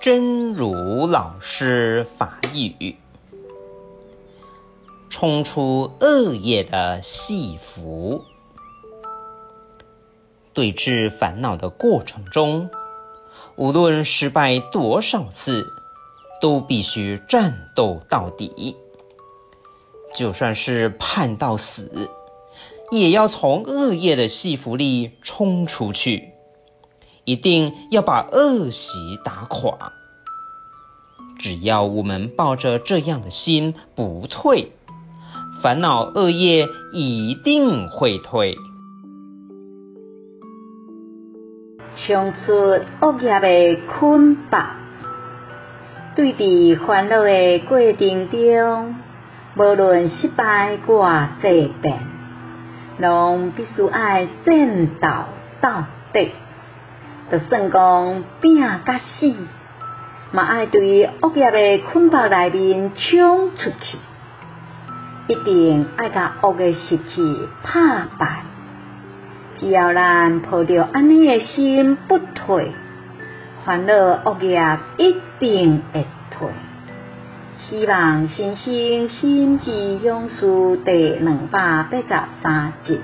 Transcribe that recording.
真如老师法语，冲出恶业的戏服。对峙烦恼的过程中，无论失败多少次，都必须战斗到底。就算是判到死，也要从恶业的戏服里冲出去。一定要把恶习打垮。只要我们抱着这样的心不退，烦恼恶业一定会退。冲出恶业的捆绑，对治烦恼的过程中，无论失败偌济遍，拢必须爱正道到底。就算讲拼甲死，嘛爱对恶业的捆绑内面冲出去，一定爱甲恶的习气拍败。只要咱抱着安尼的心不退，烦恼恶业一定会退。希望新生心之勇士第两百八十三集。